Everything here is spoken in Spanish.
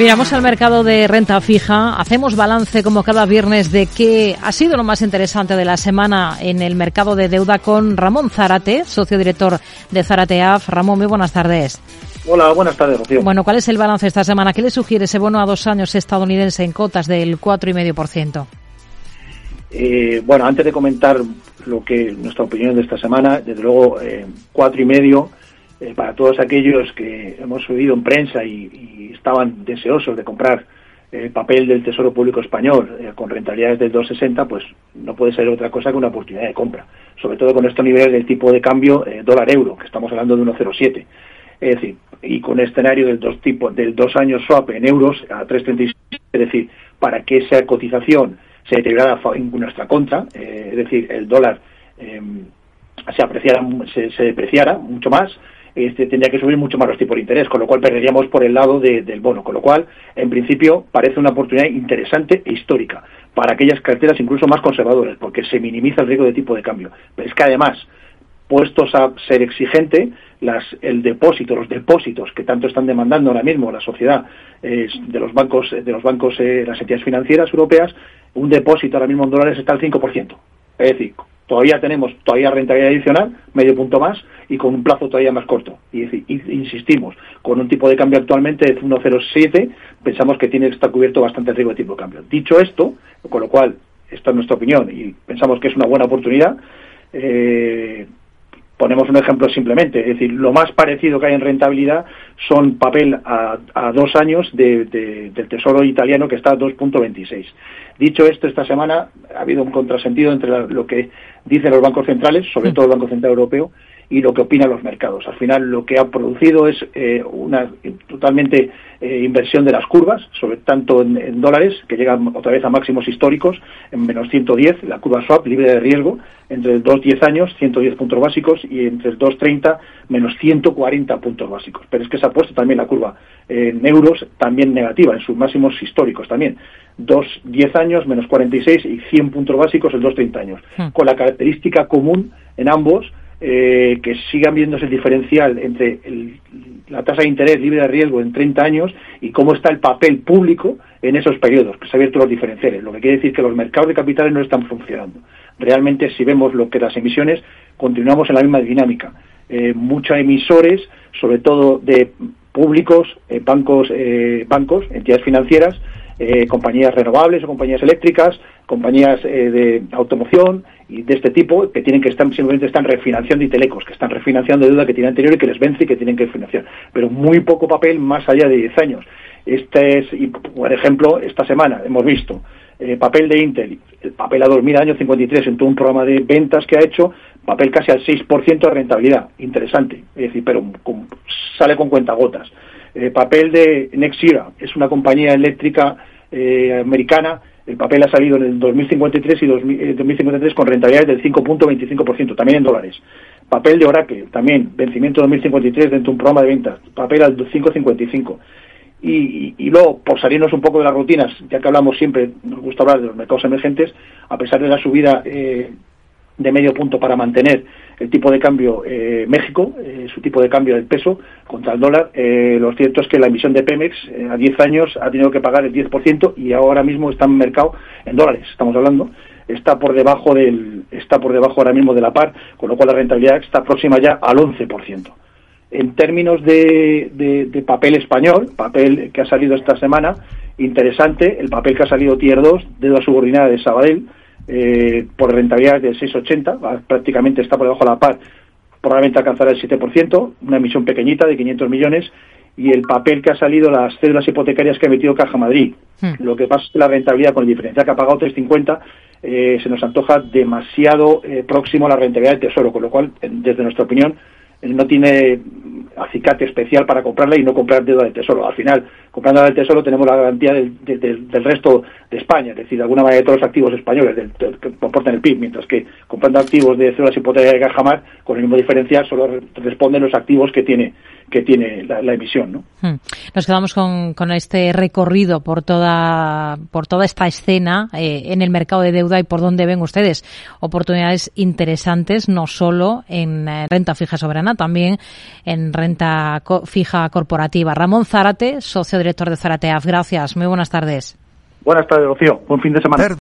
Miramos al mercado de renta fija, hacemos balance como cada viernes de qué ha sido lo más interesante de la semana en el mercado de deuda con Ramón Zarate, socio director de Zarate AF. Ramón, muy buenas tardes. Hola, buenas tardes, Rocío. Bueno, ¿cuál es el balance esta semana? ¿Qué le sugiere ese bono a dos años estadounidense en cotas del 4,5%? Eh, bueno, antes de comentar lo que nuestra opinión de esta semana, desde luego eh, cuatro y medio eh, para todos aquellos que hemos oído en prensa y, estaban deseosos de comprar el eh, papel del Tesoro Público Español eh, con rentabilidades del 2,60, pues no puede ser otra cosa que una oportunidad de compra, sobre todo con estos niveles del tipo de cambio dólar-euro, que estamos hablando de 1,07. Es decir, y con escenario del dos tipo, del dos años swap en euros a 3,36, es decir, para que esa cotización se deteriorara en nuestra contra, es decir, el dólar se apreciara, se, se depreciara mucho más, este, tendría que subir mucho más los tipos de interés, con lo cual perderíamos por el lado del bono. Con lo cual, en principio, parece una oportunidad interesante e histórica para aquellas carteras incluso más conservadoras, porque se minimiza el riesgo de tipo de cambio. Pero es que además, puestos a ser exigente, las, el depósito, los depósitos que tanto están demandando ahora mismo la sociedad de los bancos, de los bancos, eh, las entidades financieras europeas, un depósito ahora mismo en dólares está al 5%. Es decir, todavía tenemos todavía rentabilidad adicional, medio punto más, y con un plazo todavía más corto. Y, insistimos, con un tipo de cambio actualmente de 1,07, pensamos que tiene que estar cubierto bastante riesgo de tipo de cambio. Dicho esto, con lo cual, esta es nuestra opinión y pensamos que es una buena oportunidad, eh, ponemos un ejemplo simplemente, es decir, lo más parecido que hay en rentabilidad son papel a, dos años del Tesoro italiano que está a 2.26. Dicho esto, esta semana ha habido un contrasentido entre lo que dicen los bancos centrales, sobre todo el Banco Central Europeo, y lo que opinan los mercados. Al final lo que ha producido es eh, una totalmente eh, inversión de las curvas, sobre tanto en, dólares, que llegan otra vez a máximos históricos, en menos 110, la curva swap libre de riesgo, entre el 2-10 años, 110 puntos básicos, y entre el 2-30, menos 140 puntos básicos. Pero es que puesto también la curva en euros también negativa, en sus máximos históricos también. 2-10 años, menos 46 y 100 puntos básicos en 2-30 años. Hmm. Con la característica común en ambos eh, que sigan viéndose el diferencial entre la tasa de interés libre de riesgo en 30 años y cómo está el papel público en esos periodos, que se han abierto los diferenciales, lo que quiere decir que los mercados de capitales no están funcionando. Realmente, si vemos lo que las emisiones, continuamos en la misma dinámica. Eh, muchos emisores, sobre todo de públicos, eh, bancos, eh, bancos, entidades financieras, eh, compañías renovables o compañías eléctricas, compañías eh, de automoción y de este tipo que tienen que estar simplemente están refinanciando y telecos, que están refinanciando deuda que tienen anterior y que les vence y que tienen que financiar, pero muy poco papel más allá de 10 años. Este es, y por ejemplo, esta semana hemos visto eh, papel de Intel, el papel a 2000 años 53 en todo un programa de ventas que ha hecho, papel casi al 6% de rentabilidad, interesante, es decir, pero sale con cuentagotas. Eh, papel de Nexira, es una compañía eléctrica eh, americana, el papel ha salido en el 2053 y 2053 con rentabilidades del 5.25%, también en dólares. Papel de Oracle, también, vencimiento 2053 dentro de un programa de ventas, papel al 5.55. Y, luego, por salirnos un poco de las rutinas, ya que hablamos siempre, nos gusta hablar de los mercados emergentes, a pesar de la subida eh, de medio punto para mantener el tipo de cambio eh, México, eh, su tipo de cambio del peso contra el dólar. Lo cierto es que la emisión de Pemex a 10 años ha tenido que pagar el 10% y ahora mismo está en mercado en dólares, estamos hablando, está por debajo del está por debajo ahora mismo de la par, con lo cual la rentabilidad está próxima ya al 11%. En términos de, de papel español, papel que ha salido esta semana, interesante, el papel que ha salido Tier 2, deuda subordinada de Sabadell, eh, por rentabilidad de 6,80, prácticamente está por debajo de la par, probablemente alcanzará el 7%, una emisión pequeñita de 500 millones, y el papel que ha salido, las cédulas hipotecarias que ha emitido Caja Madrid. Hmm. Lo que pasa es que la rentabilidad con el diferencial que ha pagado 3,50 eh, se nos antoja demasiado eh, próximo a la rentabilidad del Tesoro, con lo cual, desde nuestra opinión, no tiene acicate especial para comprarla y no comprar deuda del tesoro. Al final, comprando del tesoro tenemos la garantía del, del, resto de España, es decir, de alguna manera de todos los activos españoles que comportan el PIB, mientras que comprando activos de células hipotecarias de Cajamar, con el mismo diferencial, solo responden los activos que tiene que tiene la, emisión. ¿no? Hmm. Nos quedamos con, con, este recorrido por toda, por toda esta escena eh, en el mercado de deuda y por dónde ven ustedes oportunidades interesantes, no solo en eh, renta fija soberana, también en renta fija corporativa. Ramón Zárate, socio director de Zarateaf. Gracias. Muy buenas tardes. Buenas tardes, Rocío. Buen fin de semana.